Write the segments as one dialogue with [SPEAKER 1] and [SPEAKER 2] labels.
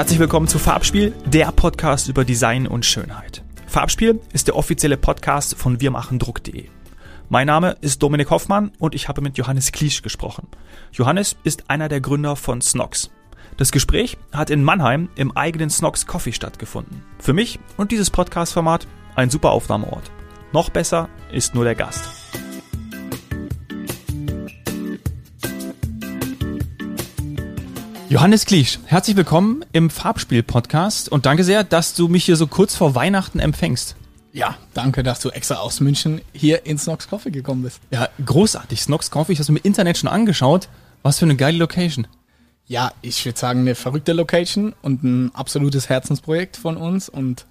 [SPEAKER 1] Herzlich willkommen zu Farbspiel, der Podcast über Design und Schönheit. Farbspiel ist der offizielle Podcast von wirmachendruck.de. Mein Name ist Dominik Hoffmann und ich habe mit Johannes Kliesch gesprochen. Johannes ist einer der Gründer von Snox. Das Gespräch hat in Mannheim im eigenen Snox Coffee stattgefunden. Für mich und dieses Podcast-Format ein super Aufnahmeort. Noch besser ist nur der Gast. Johannes Kliesch, herzlich willkommen im Farbspiel-Podcast und danke sehr, dass du mich hier so kurz vor Weihnachten empfängst.
[SPEAKER 2] Ja, danke, dass du extra aus München hier ins Snox Coffee gekommen bist.
[SPEAKER 1] Ja, großartig. Snox Coffee, ich habe es mir im Internet schon angeschaut. Was für eine geile Location.
[SPEAKER 2] Ja, ich würde sagen, eine verrückte Location und ein absolutes Herzensprojekt von uns und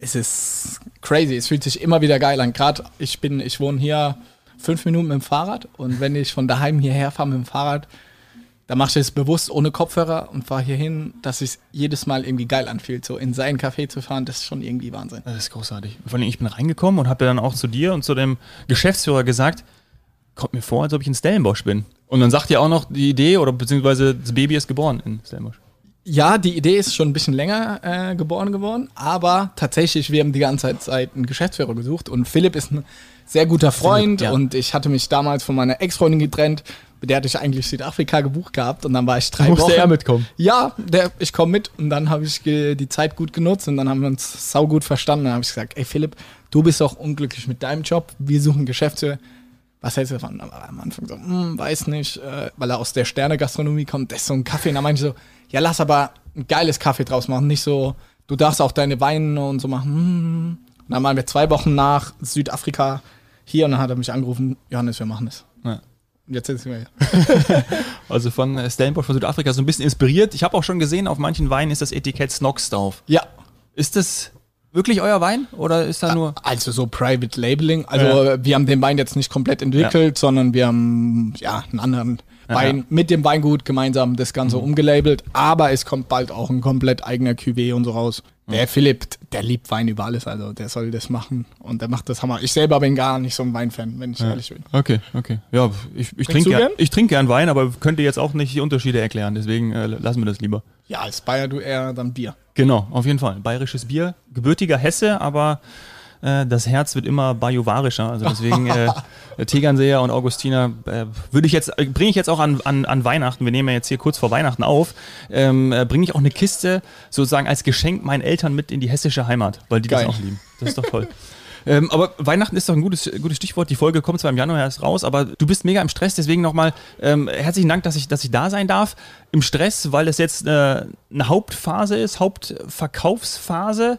[SPEAKER 2] es ist crazy. Es fühlt sich immer wieder geil an. Gerade ich bin, ich wohne hier fünf Minuten mit dem Fahrrad und wenn ich von daheim hierher fahre mit dem Fahrrad, da mache ich es bewusst ohne Kopfhörer und fahre hier hin, dass es jedes Mal irgendwie geil anfühlt. So in seinen Café zu fahren, das ist schon irgendwie Wahnsinn.
[SPEAKER 1] Das ist großartig. Vor allem, ich bin reingekommen und habe dann auch zu dir und zu dem Geschäftsführer gesagt, kommt mir vor, als ob ich in Stellenbosch bin. Und dann sagt ihr auch noch die Idee oder beziehungsweise das Baby ist geboren in Stellenbosch.
[SPEAKER 2] Ja, die Idee ist schon ein bisschen länger äh, geboren geworden, aber tatsächlich, wir haben die ganze Zeit einen Geschäftsführer gesucht und Philipp ist ein sehr guter Freund Philipp, ja. und ich hatte mich damals von meiner Ex-Freundin getrennt der hatte ich eigentlich Südafrika gebucht gehabt und dann war ich drei
[SPEAKER 1] Musste
[SPEAKER 2] Wochen.
[SPEAKER 1] er mitkommen?
[SPEAKER 2] Ja, der, ich komme mit und dann habe ich die Zeit gut genutzt und dann haben wir uns saugut verstanden. Dann habe ich gesagt, ey Philipp, du bist doch unglücklich mit deinem Job, wir suchen Geschäftsführer. Was hältst du davon? Dann war er am Anfang so, hm, weiß nicht, äh, weil er aus der Sterne-Gastronomie kommt, das ist so ein Kaffee. Und dann meinte ich so, ja, lass aber ein geiles Kaffee draus machen, nicht so, du darfst auch deine Weine und so machen. Hm. Und dann waren wir zwei Wochen nach Südafrika hier und dann hat er mich angerufen, Johannes, wir machen es.
[SPEAKER 1] Jetzt sind wir hier. also von äh, Stellenbosch von Südafrika so ein bisschen inspiriert. Ich habe auch schon gesehen, auf manchen Weinen ist das Etikett Snox drauf.
[SPEAKER 2] Ja.
[SPEAKER 1] Ist das wirklich euer Wein oder ist da nur.
[SPEAKER 2] Also so Private Labeling. Also ja. wir haben den Wein jetzt nicht komplett entwickelt, ja. sondern wir haben ja einen anderen Wein ja. mit dem Weingut gemeinsam das Ganze mhm. umgelabelt. Aber es kommt bald auch ein komplett eigener Cuvée und so raus. Der Philipp, der liebt Wein über alles, also der soll das machen und der macht das Hammer. Ich selber bin gar nicht so ein Weinfan, wenn ich ja. ehrlich bin.
[SPEAKER 1] Okay, okay. Ja, ich, ich trinke gern, ich trink gern Wein, aber könnte jetzt auch nicht die Unterschiede erklären, deswegen äh, lassen wir das lieber.
[SPEAKER 2] Ja, als Bayer du eher dann Bier.
[SPEAKER 1] Genau, auf jeden Fall. Bayerisches Bier, gebürtiger Hesse, aber äh, das Herz wird immer bajuwarischer. Also deswegen äh, Tegernseer und Augustiner äh, würde ich jetzt, äh, bringe ich jetzt auch an, an, an Weihnachten, wir nehmen ja jetzt hier kurz vor Weihnachten auf, ähm, äh, bringe ich auch eine Kiste sozusagen als Geschenk meinen Eltern mit in die hessische Heimat, weil die Geil. das auch lieben. Das ist doch toll. Ähm, aber Weihnachten ist doch ein gutes, gutes Stichwort. Die Folge kommt zwar im Januar erst raus, aber du bist mega im Stress. Deswegen nochmal ähm, herzlichen Dank, dass ich, dass ich da sein darf. Im Stress, weil es jetzt äh, eine Hauptphase ist, Hauptverkaufsphase.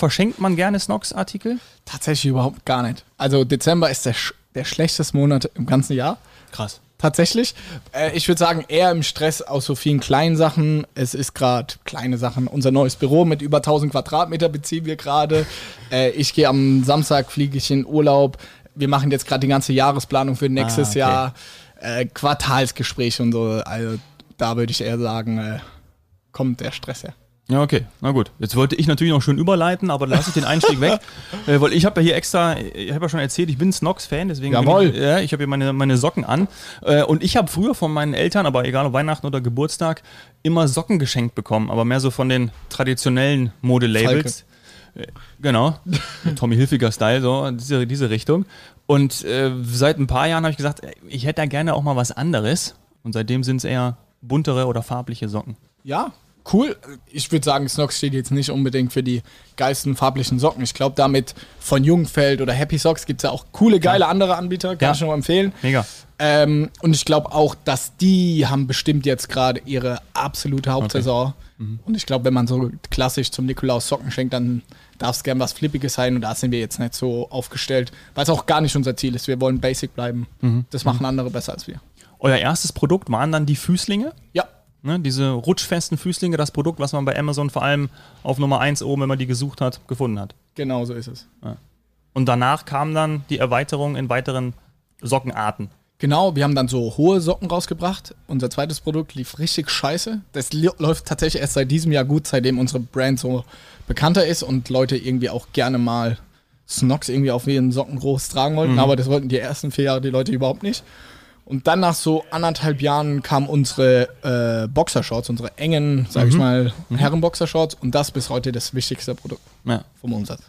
[SPEAKER 1] Verschenkt man gerne Snox-Artikel?
[SPEAKER 2] Tatsächlich überhaupt gar nicht. Also Dezember ist der, der schlechteste Monat im ganzen Jahr.
[SPEAKER 1] Krass.
[SPEAKER 2] Tatsächlich. Äh, ich würde sagen, eher im Stress aus so vielen kleinen Sachen. Es ist gerade kleine Sachen. Unser neues Büro mit über 1000 Quadratmeter beziehen wir gerade. Äh, ich gehe am Samstag, fliege ich in Urlaub. Wir machen jetzt gerade die ganze Jahresplanung für nächstes ah, okay. Jahr. Äh, Quartalsgespräche und so. Also da würde ich eher sagen, äh, kommt der Stress her.
[SPEAKER 1] Ja, okay. Na gut. Jetzt wollte ich natürlich noch schön überleiten, aber lasse ich den Einstieg weg. Äh, weil ich habe ja hier extra, ich habe ja schon erzählt, ich bin Snox-Fan, deswegen
[SPEAKER 2] Jawohl.
[SPEAKER 1] ich, ja, ich habe hier meine, meine Socken an. Äh, und ich habe früher von meinen Eltern, aber egal ob Weihnachten oder Geburtstag, immer Socken geschenkt bekommen, aber mehr so von den traditionellen Modelabels. Äh, genau. Tommy Hilfiger Style, so diese, diese Richtung. Und äh, seit ein paar Jahren habe ich gesagt, ich hätte da gerne auch mal was anderes. Und seitdem sind es eher buntere oder farbliche Socken.
[SPEAKER 2] Ja, cool. Ich würde sagen, Snox steht jetzt nicht unbedingt für die geilsten farblichen Socken. Ich glaube, damit von Jungfeld oder Happy Socks gibt es ja auch coole, geile ja. andere Anbieter. Kann ja. ich nur empfehlen.
[SPEAKER 1] Mega.
[SPEAKER 2] Ähm, und ich glaube auch, dass die haben bestimmt jetzt gerade ihre absolute Hauptsaison. Okay. Mhm. Und ich glaube, wenn man so klassisch zum Nikolaus Socken schenkt, dann darf es gern was Flippiges sein. Und da sind wir jetzt nicht so aufgestellt, weil es auch gar nicht unser Ziel ist. Wir wollen basic bleiben. Mhm. Das machen andere besser als wir.
[SPEAKER 1] Euer erstes Produkt waren dann die Füßlinge?
[SPEAKER 2] Ja.
[SPEAKER 1] Ne, diese rutschfesten Füßlinge, das Produkt, was man bei Amazon vor allem auf Nummer 1 oben, wenn man die gesucht hat, gefunden hat.
[SPEAKER 2] Genau so ist es. Ja.
[SPEAKER 1] Und danach kam dann die Erweiterung in weiteren Sockenarten.
[SPEAKER 2] Genau, wir haben dann so hohe Socken rausgebracht. Unser zweites Produkt lief richtig scheiße. Das läuft tatsächlich erst seit diesem Jahr gut, seitdem unsere Brand so bekannter ist und Leute irgendwie auch gerne mal Snox irgendwie auf ihren Socken groß tragen wollten. Mhm. Aber das wollten die ersten vier Jahre die Leute überhaupt nicht. Und dann nach so anderthalb Jahren kamen unsere äh, Boxershorts, unsere engen, sag ich
[SPEAKER 1] Mhm.
[SPEAKER 2] mal, Herren-Boxershorts und das bis heute das wichtigste Produkt
[SPEAKER 1] Ja.
[SPEAKER 2] vom Umsatz.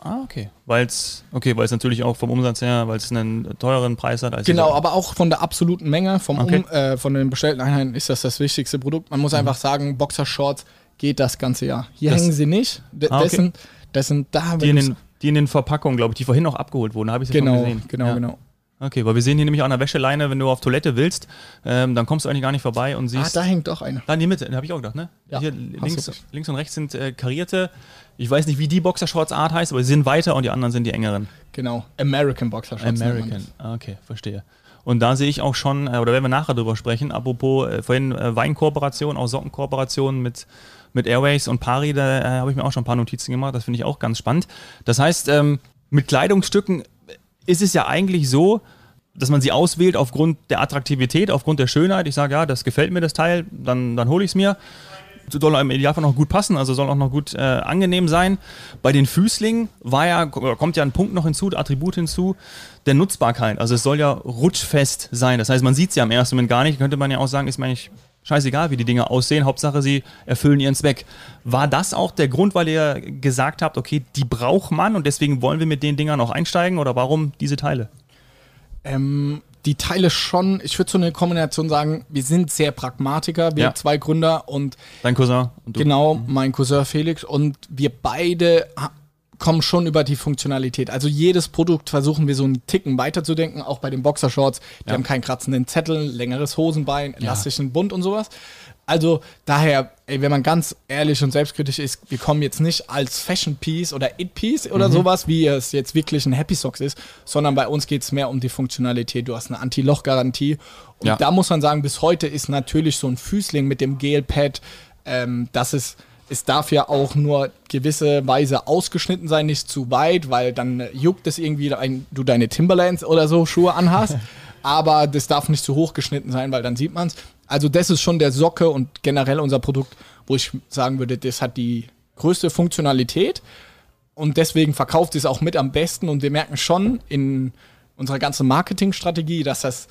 [SPEAKER 1] Ah, okay. Weil es okay, weil's natürlich auch vom Umsatz her, weil es einen teureren Preis hat als
[SPEAKER 2] Genau, aber auch von der absoluten Menge, vom
[SPEAKER 1] Okay.
[SPEAKER 2] um, äh, von den bestellten Einheiten ist das das wichtigste Produkt. Man muss einfach sagen, Boxershorts geht das ganze Jahr. Hier
[SPEAKER 1] Das-
[SPEAKER 2] hängen sie nicht. D
[SPEAKER 1] Ah, okay.
[SPEAKER 2] das, sind, das sind da,
[SPEAKER 1] die in den, die in den Verpackungen, glaube ich, die vorhin noch abgeholt wurden, habe ich sie
[SPEAKER 2] genau,
[SPEAKER 1] gesehen.
[SPEAKER 2] genau,
[SPEAKER 1] ja.
[SPEAKER 2] genau.
[SPEAKER 1] Okay, weil wir sehen hier nämlich an der Wäscheleine, wenn du auf Toilette willst, ähm, dann kommst du eigentlich gar nicht vorbei und
[SPEAKER 2] Ah,
[SPEAKER 1] siehst.
[SPEAKER 2] da hängt doch eine.
[SPEAKER 1] Da in die Mitte, habe ich auch gedacht, ne?
[SPEAKER 2] Ja,
[SPEAKER 1] Hier links, links und rechts sind äh, karierte. Ich weiß nicht, wie die Boxershorts-Art heißt, aber sie sind weiter und die anderen sind die engeren.
[SPEAKER 2] Genau, American Boxershorts.
[SPEAKER 1] American. Ah, Okay, verstehe. Und da sehe ich auch schon, äh, oder werden wir nachher drüber sprechen, apropos äh, vorhin äh, Weinkooperation, auch Sockenkooperation mit, mit Airways und Pari, da äh, habe ich mir auch schon ein paar Notizen gemacht, das finde ich auch ganz spannend. Das heißt, ähm, mit Kleidungsstücken ist es ja eigentlich so, dass man sie auswählt aufgrund der Attraktivität, aufgrund der Schönheit. Ich sage, ja, das gefällt mir das Teil, dann, dann hole ich es mir. Soll im Idealfall noch gut passen, also soll auch noch gut äh, angenehm sein. Bei den Füßlingen war ja, kommt ja ein Punkt noch hinzu, Attribut hinzu, der Nutzbarkeit. Also es soll ja rutschfest sein. Das heißt, man sieht sie am ersten Moment gar nicht. Könnte man ja auch sagen, ist mir eigentlich scheißegal, wie die Dinge aussehen. Hauptsache, sie erfüllen ihren Zweck. War das auch der Grund, weil ihr gesagt habt, okay, die braucht man und deswegen wollen wir mit den Dingern auch einsteigen? Oder warum diese Teile?
[SPEAKER 2] Ähm, die Teile schon, ich würde so eine Kombination sagen, wir sind sehr Pragmatiker, wir
[SPEAKER 1] Ja.
[SPEAKER 2] zwei Gründer und
[SPEAKER 1] Dein Cousin und du?
[SPEAKER 2] genau mein Cousin Felix und wir beide kommen schon über die Funktionalität. Also jedes Produkt versuchen wir so einen Ticken weiterzudenken, auch bei den Boxershorts. Die
[SPEAKER 1] Ja.
[SPEAKER 2] haben keinen kratzenden Zettel, längeres Hosenbein, elastischen Bund und sowas. Also daher, ey, wenn man ganz ehrlich und selbstkritisch ist, wir kommen jetzt nicht als Fashion Piece oder It Piece
[SPEAKER 1] Mhm.
[SPEAKER 2] oder sowas, wie es jetzt wirklich ein Happy Socks ist, sondern bei uns geht es mehr um die Funktionalität. Du hast eine Anti-Loch-Garantie. Und
[SPEAKER 1] Ja.
[SPEAKER 2] da muss man sagen, bis heute ist natürlich so ein Füßling mit dem Gel-Pad, ähm, das ist, es darf ja auch nur gewisse Weise ausgeschnitten sein, nicht zu weit, weil dann juckt es irgendwie, ein, du deine Timberlands oder so Schuhe anhast. Aber das darf nicht zu hoch geschnitten sein, weil dann sieht man es. Also das ist schon der Socke und generell unser Produkt, wo ich sagen würde, das hat die größte Funktionalität und deswegen verkauft es auch mit am besten und wir merken schon in unserer ganzen Marketingstrategie, dass das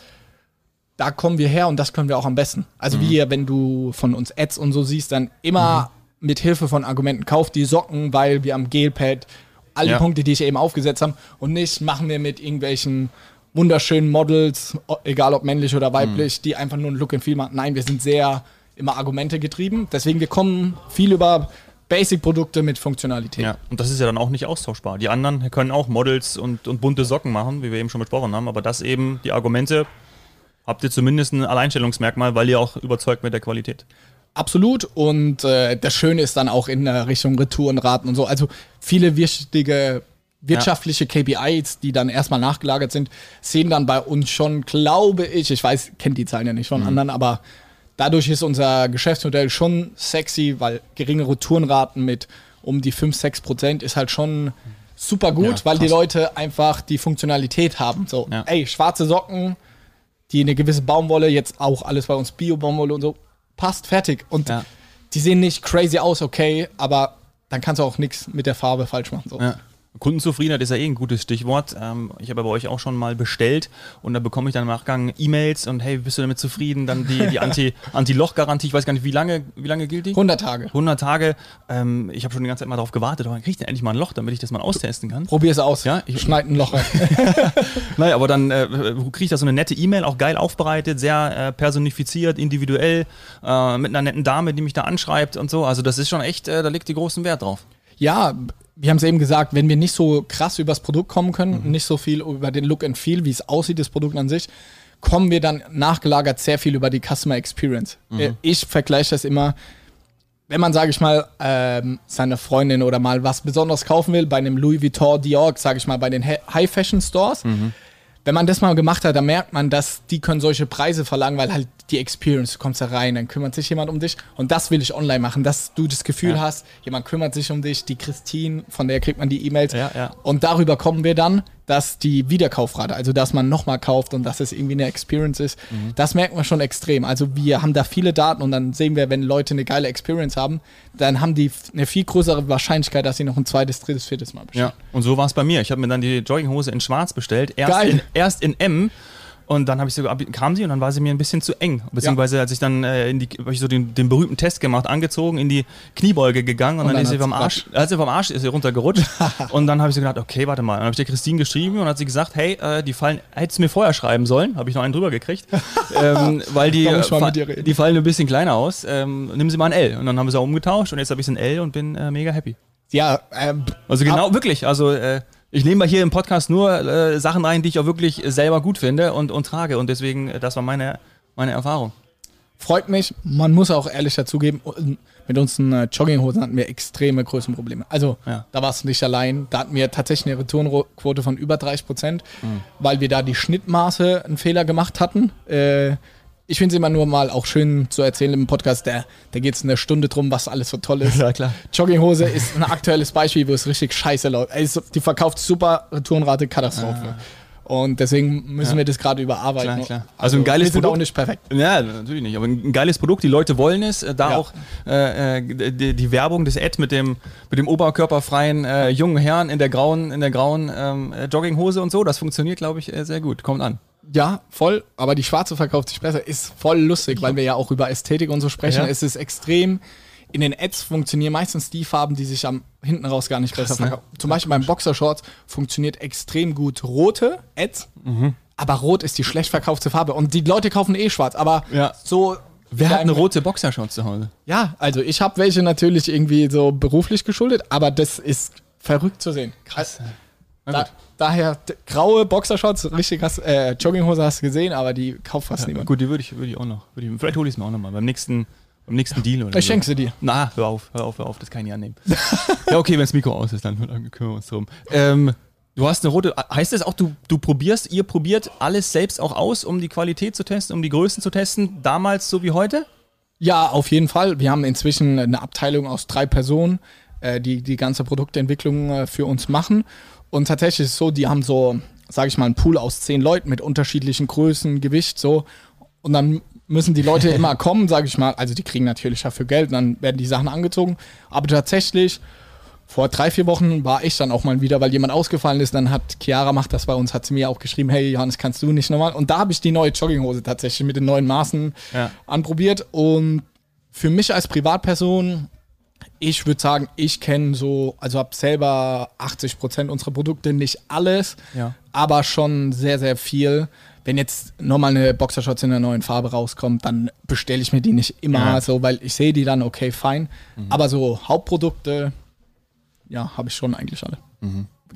[SPEAKER 2] da kommen wir her und das können wir auch am besten. Also wie wenn du von uns Ads und so siehst, dann immer mit Hilfe von Argumenten kauft die Socken, weil wir am Gelpad alle
[SPEAKER 1] Ja.
[SPEAKER 2] Punkte, die ich eben aufgesetzt habe und nicht machen wir mit irgendwelchen wunderschönen Models, egal ob männlich oder weiblich, die einfach nur ein Look and Feel machen. Nein, wir sind sehr immer Argumente getrieben. Deswegen wir kommen viel über Basic-Produkte mit Funktionalität.
[SPEAKER 1] Ja, und das ist ja dann auch nicht austauschbar. Die anderen können auch Models und, und bunte Socken machen, wie wir eben schon besprochen haben, aber das eben, die Argumente, habt ihr zumindest ein Alleinstellungsmerkmal, weil ihr auch überzeugt mit der Qualität.
[SPEAKER 2] Absolut. Und äh, das Schöne ist dann auch in der Richtung Retourenraten und so. Also viele wichtige wirtschaftliche KPIs, die dann erstmal nachgelagert sind, sehen dann bei uns schon, glaube ich, ich weiß, kennt die Zahlen ja nicht von anderen, aber dadurch ist unser Geschäftsmodell schon sexy, weil geringe Retourenraten mit um die 5, 6 Prozent ist halt schon super gut,
[SPEAKER 1] Ja,
[SPEAKER 2] weil die. Leute einfach die Funktionalität haben. So,
[SPEAKER 1] Ja.
[SPEAKER 2] ey, schwarze Socken, die eine gewisse Baumwolle, jetzt auch alles bei uns Bio-Baumwolle und so, passt fertig. Und
[SPEAKER 1] Ja.
[SPEAKER 2] die sehen nicht crazy aus, okay, aber dann kannst du auch nichts mit der Farbe falsch machen. So.
[SPEAKER 1] Ja. Kundenzufriedenheit ist ja eh ein gutes Stichwort. Ähm, ich habe bei euch auch schon mal bestellt und da bekomme ich dann im Nachgang E-Mails und hey, bist du damit zufrieden? Dann die, die Anti- Anti-Loch-Garantie, ich weiß gar nicht, wie lange, wie lange gilt die?
[SPEAKER 2] 100 Tage.
[SPEAKER 1] 100 Tage. Ähm, ich habe schon die ganze Zeit mal darauf gewartet, aber kriege ich endlich mal ein Loch, damit ich das mal austesten kann?
[SPEAKER 2] Probier es aus.
[SPEAKER 1] Ja, ich-
[SPEAKER 2] Schneid ein Loch rein.
[SPEAKER 1] Naja, aber dann äh, kriege ich da so eine nette E-Mail, auch geil aufbereitet, sehr äh, personifiziert, individuell, äh, mit einer netten Dame, die mich da anschreibt und so. Also das ist schon echt, äh, da liegt die großen Wert drauf.
[SPEAKER 2] ja, wir haben es eben gesagt, wenn wir nicht so krass übers Produkt kommen können,
[SPEAKER 1] Mhm.
[SPEAKER 2] nicht so viel über den Look and Feel, wie es aussieht, das Produkt an sich, kommen wir dann nachgelagert sehr viel über die Customer Experience.
[SPEAKER 1] Mhm.
[SPEAKER 2] Äh, Ich vergleiche das immer, wenn man, sage ich mal, ähm, seine Freundin oder mal was Besonderes kaufen will, bei einem Louis Vuitton, Dior, sage ich mal, bei den High Fashion Stores,
[SPEAKER 1] Mhm.
[SPEAKER 2] Wenn man das mal gemacht hat, dann merkt man, dass die können solche Preise verlangen, weil halt die Experience, du kommst da rein, dann kümmert sich jemand um dich und das will ich online machen, dass du das Gefühl
[SPEAKER 1] Ja.
[SPEAKER 2] hast, jemand kümmert sich um dich, die Christine, von der kriegt man die E-Mails
[SPEAKER 1] Ja, ja.
[SPEAKER 2] und darüber kommen wir dann, dass die Wiederkaufrate, also dass man nochmal kauft und dass es irgendwie eine Experience ist,
[SPEAKER 1] Mhm.
[SPEAKER 2] das merken wir schon extrem. Also wir haben da viele Daten und dann sehen wir, wenn Leute eine geile Experience haben, dann haben die eine viel größere Wahrscheinlichkeit, dass sie noch ein zweites, drittes, viertes Mal bestellen.
[SPEAKER 1] Ja, und so war es bei mir. Ich habe mir dann die Jogginghose in schwarz bestellt, erst
[SPEAKER 2] Geil.
[SPEAKER 1] in, erst in M Und dann habe ich so, kam sie und dann war sie mir ein bisschen zu eng. Beziehungsweise als ich dann äh, in die, hab ich so den, den berühmten Test gemacht, angezogen, in die Kniebeuge gegangen und,
[SPEAKER 2] Und
[SPEAKER 1] dann,
[SPEAKER 2] dann
[SPEAKER 1] ist sie vom Arsch, als sie vom Arsch ist sie runtergerutscht. und dann habe ich so gedacht, okay, warte mal. Dann habe ich der Christine geschrieben und hat sie gesagt, hey, äh, die fallen, hättest du mir vorher schreiben sollen, habe ich noch einen drüber gekriegt, ähm, weil die, fa-
[SPEAKER 2] reden.
[SPEAKER 1] die fallen ein bisschen kleiner aus. Ähm, nimm sie mal ein L. Und dann haben wir sie auch umgetauscht und jetzt habe ich ein L und bin äh, mega happy.
[SPEAKER 2] Ja, ähm,
[SPEAKER 1] Also genau, wirklich. Also äh, ich nehme mal hier im Podcast nur äh, Sachen rein, die ich auch wirklich selber gut finde und, und trage. Und deswegen, äh, das war meine, meine Erfahrung.
[SPEAKER 2] freut mich. Man muss auch ehrlich dazugeben, mit unseren äh, Jogginghosen hatten wir extreme Größenprobleme. Also
[SPEAKER 1] Ja.
[SPEAKER 2] da war es nicht allein. Da hatten wir tatsächlich eine Returnquote von über 30 Prozent,
[SPEAKER 1] Mhm.
[SPEAKER 2] weil wir da die Schnittmaße einen Fehler gemacht hatten. Äh, ich finde es immer nur mal auch schön zu erzählen im Podcast, da, da geht es eine Stunde drum, was alles so toll ist.
[SPEAKER 1] Ja, klar.
[SPEAKER 2] Jogginghose ist ein aktuelles Beispiel, wo es richtig scheiße läuft. Also, die verkauft super, Returnrate Katastrophe. Und deswegen müssen
[SPEAKER 1] Ah. Ja.
[SPEAKER 2] wir das gerade überarbeiten.
[SPEAKER 1] Klar, klar. Also ein geiles Produkt.
[SPEAKER 2] auch nicht perfekt.
[SPEAKER 1] Ja, natürlich nicht. Aber ein geiles Produkt, die Leute wollen es. Äh, Da
[SPEAKER 2] Ja.
[SPEAKER 1] auch äh, äh, die, die Werbung des Ad mit dem, mit dem oberkörperfreien äh, jungen Herrn in der grauen, in der grauen ähm, äh, Jogginghose und so, das funktioniert, glaube ich, äh, sehr gut. Kommt an.
[SPEAKER 2] Ja, voll, aber die schwarze verkauft sich besser. Ist voll lustig, weil wir ja auch über Ästhetik und so sprechen.
[SPEAKER 1] Ja.
[SPEAKER 2] Es ist extrem. In den Ads funktionieren meistens die Farben, die sich am hinten raus gar nicht besser
[SPEAKER 1] ne?
[SPEAKER 2] verkaufen. Zum Beispiel beim Boxershorts funktioniert extrem gut rote Ads,
[SPEAKER 1] Mhm.
[SPEAKER 2] aber rot ist die schlecht verkaufte Farbe. Und die Leute kaufen eh schwarz, aber
[SPEAKER 1] Ja.
[SPEAKER 2] so.
[SPEAKER 1] Wer hat eine rote Boxershorts zu Hause?
[SPEAKER 2] Ja, also ich habe welche natürlich irgendwie so beruflich geschuldet, aber das ist verrückt zu sehen.
[SPEAKER 1] Krass. Na
[SPEAKER 2] Da. Daher graue Boxershorts, richtig krass, äh, Jogginghose hast du gesehen, aber die kauft fast niemand.
[SPEAKER 1] Gut, die würde ich, würde ich auch noch. Ich, vielleicht hole ich es mir auch noch mal beim nächsten, beim nächsten Deal oder
[SPEAKER 2] Ich
[SPEAKER 1] so.
[SPEAKER 2] schenke sie dir.
[SPEAKER 1] Na, hör auf, hör auf, hör auf, das kann ich nicht annehmen. ja, okay, wenn das Mikro aus ist, dann, dann kümmern wir uns drum. Ähm, du hast eine rote, heißt das auch, du, du probierst, ihr probiert alles selbst auch aus, um die Qualität zu testen, um die Größen zu testen, damals so wie heute?
[SPEAKER 2] Ja, auf jeden Fall. Wir haben inzwischen eine Abteilung aus drei Personen, äh, die die ganze Produktentwicklung äh, für uns machen. Und tatsächlich ist es so, die haben so, sage ich mal, einen Pool aus zehn Leuten mit unterschiedlichen Größen, Gewicht, so. Und dann müssen die Leute immer kommen, sage ich mal. Also die kriegen natürlich dafür Geld, und dann werden die Sachen angezogen. Aber tatsächlich, vor drei, vier Wochen war ich dann auch mal wieder, weil jemand ausgefallen ist. Dann hat Chiara macht das bei uns, hat sie mir auch geschrieben, hey Johannes, kannst du nicht nochmal? Und da habe ich die neue Jogginghose tatsächlich mit den neuen Maßen
[SPEAKER 1] Ja.
[SPEAKER 2] anprobiert. Und für mich als Privatperson, ich würde sagen, ich kenne so, also habe selber 80 Prozent unserer Produkte, nicht alles,
[SPEAKER 1] Ja.
[SPEAKER 2] aber schon sehr, sehr viel. Wenn jetzt nochmal eine Boxershorts in einer neuen Farbe rauskommt, dann bestelle ich mir die nicht immer
[SPEAKER 1] Ja.
[SPEAKER 2] so, weil ich sehe die dann, okay, fein. Aber so Hauptprodukte, ja, habe ich schon eigentlich alle.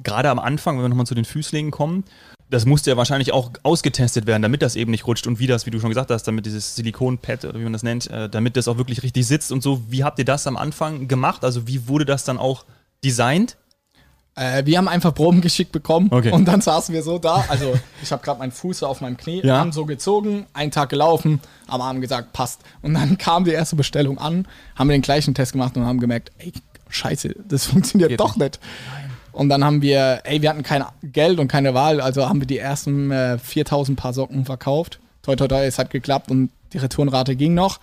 [SPEAKER 1] Gerade am Anfang, wenn wir nochmal zu den Füßlingen kommen, das musste ja wahrscheinlich auch ausgetestet werden, damit das eben nicht rutscht und wie das, wie du schon gesagt hast, damit dieses Silikonpad oder wie man das nennt, äh, damit das auch wirklich richtig sitzt und so. Wie habt ihr das am Anfang gemacht? Also wie wurde das dann auch designt?
[SPEAKER 2] Äh, wir haben einfach Proben geschickt bekommen
[SPEAKER 1] Okay.
[SPEAKER 2] und dann saßen wir so da. Also ich habe gerade meinen Fuß auf meinem Knie,
[SPEAKER 1] Ja.
[SPEAKER 2] haben so gezogen, einen Tag gelaufen, am Abend gesagt, passt. Und dann kam die erste Bestellung an, haben wir den gleichen Test gemacht und haben gemerkt, ey, scheiße, das funktioniert
[SPEAKER 1] Geht
[SPEAKER 2] doch nicht. Und dann haben wir, ey, wir hatten kein Geld und keine Wahl, also haben wir die ersten äh, 4000 Paar Socken verkauft. Toi, toi, toi, es hat geklappt und die Returnrate ging noch.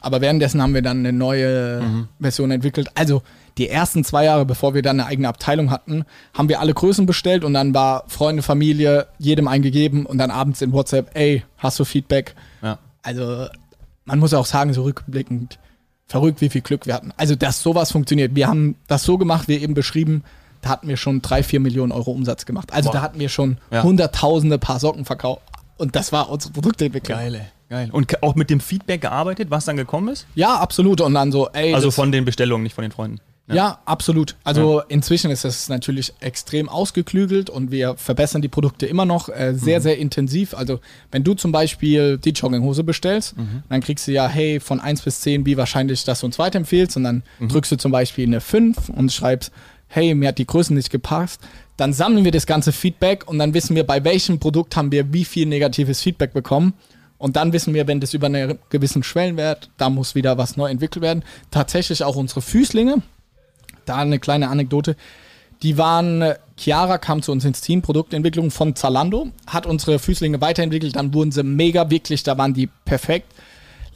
[SPEAKER 2] Aber währenddessen haben wir dann eine neue Version entwickelt. Also die ersten zwei Jahre, bevor wir dann eine eigene Abteilung hatten, haben wir alle Größen bestellt und dann war Freunde, Familie, jedem eingegeben und dann abends in WhatsApp, ey, hast du Feedback?
[SPEAKER 1] Ja.
[SPEAKER 2] Also man muss auch sagen, so rückblickend, verrückt, wie viel Glück wir hatten. Also, dass sowas funktioniert. Wir haben das so gemacht, wie eben beschrieben, da hatten wir schon drei, vier Millionen Euro Umsatz gemacht. Also
[SPEAKER 1] Boah.
[SPEAKER 2] da hatten wir schon
[SPEAKER 1] Ja.
[SPEAKER 2] hunderttausende Paar Socken verkauft. Und das war unsere Produktentwicklung.
[SPEAKER 1] Geile, geil. Und auch mit dem Feedback gearbeitet, was dann gekommen ist?
[SPEAKER 2] Ja, absolut. Und dann so, ey.
[SPEAKER 1] Also von den Bestellungen, nicht von den Freunden.
[SPEAKER 2] Ja, absolut. Also inzwischen ist das natürlich extrem ausgeklügelt und wir verbessern die Produkte immer noch äh, sehr, sehr intensiv. Also wenn du zum Beispiel die Jogginghose bestellst, dann kriegst du ja, hey, von 1 bis 10, wie wahrscheinlich, dass du uns weiterempfehlst und dann drückst du zum Beispiel eine 5 und schreibst, hey, mir hat die Größe nicht gepasst. Dann sammeln wir das ganze Feedback und dann wissen wir, bei welchem Produkt haben wir wie viel negatives Feedback bekommen. Und dann wissen wir, wenn das über einen gewissen Schwellenwert, da muss wieder was neu entwickelt werden. Tatsächlich auch unsere Füßlinge, da eine kleine Anekdote. Die waren, äh, Chiara kam zu uns ins Team, Produktentwicklung von Zalando, hat unsere Füßlinge weiterentwickelt, dann wurden sie mega, wirklich, da waren die perfekt.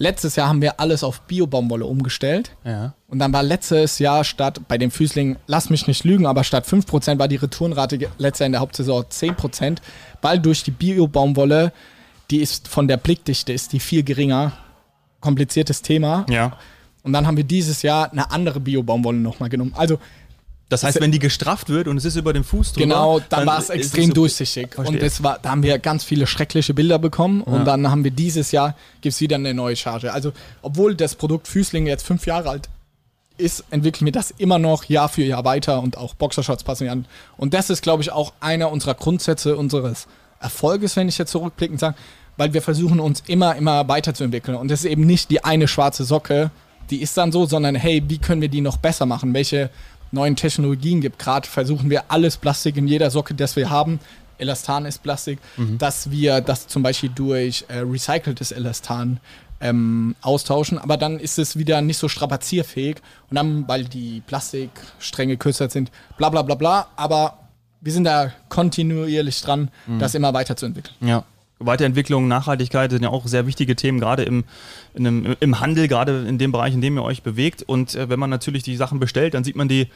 [SPEAKER 2] Letztes Jahr haben wir alles auf Bio-Baumwolle umgestellt.
[SPEAKER 1] Ja.
[SPEAKER 2] Und dann war letztes Jahr statt, bei den Füßlingen, lass mich nicht lügen, aber statt 5% war die Retourenrate ge- letztes Jahr in der Hauptsaison 10%, weil durch die Bio-Baumwolle die ist von der Blickdichte ist die viel geringer. Kompliziertes Thema.
[SPEAKER 1] Ja.
[SPEAKER 2] Und dann haben wir dieses Jahr eine andere Bio-Baumwolle nochmal genommen. Also
[SPEAKER 1] Das heißt, wenn die gestrafft wird und es ist über dem Fuß drüber,
[SPEAKER 2] Genau, dann, war es extrem durchsichtig.
[SPEAKER 1] Verstehe.
[SPEAKER 2] Und das war, da haben wir ganz viele schreckliche Bilder bekommen.
[SPEAKER 1] Ja.
[SPEAKER 2] Und dann haben wir dieses Jahr, gibt es wieder eine neue Charge. Also, obwohl das Produkt Füßling jetzt fünf Jahre alt ist, entwickeln wir das immer noch Jahr für Jahr weiter und auch Boxershorts passen wir an. Und das ist, glaube ich, auch einer unserer Grundsätze unseres Erfolges, wenn ich jetzt zurückblickend sage, weil wir versuchen uns immer, immer weiterzuentwickeln. Und das ist eben nicht die eine schwarze Socke, die ist dann so, sondern hey, wie können wir die noch besser machen? Welche neuen Technologien gibt? Gerade versuchen wir alles Plastik in jeder Socke, das wir haben. Elastan ist Plastik, dass wir das zum Beispiel durch äh, recyceltes Elastan ähm, austauschen, aber dann ist es wieder nicht so strapazierfähig und dann, weil die Plastikstränge kürzer sind, bla bla bla bla, aber wir sind da kontinuierlich dran, das immer weiterzuentwickeln.
[SPEAKER 1] Ja. Weiterentwicklung, Nachhaltigkeit sind ja auch sehr wichtige Themen, gerade im, in einem, im Handel, gerade in dem Bereich, in dem ihr euch bewegt. Und äh, wenn man natürlich die Sachen bestellt, dann sieht man die, äh,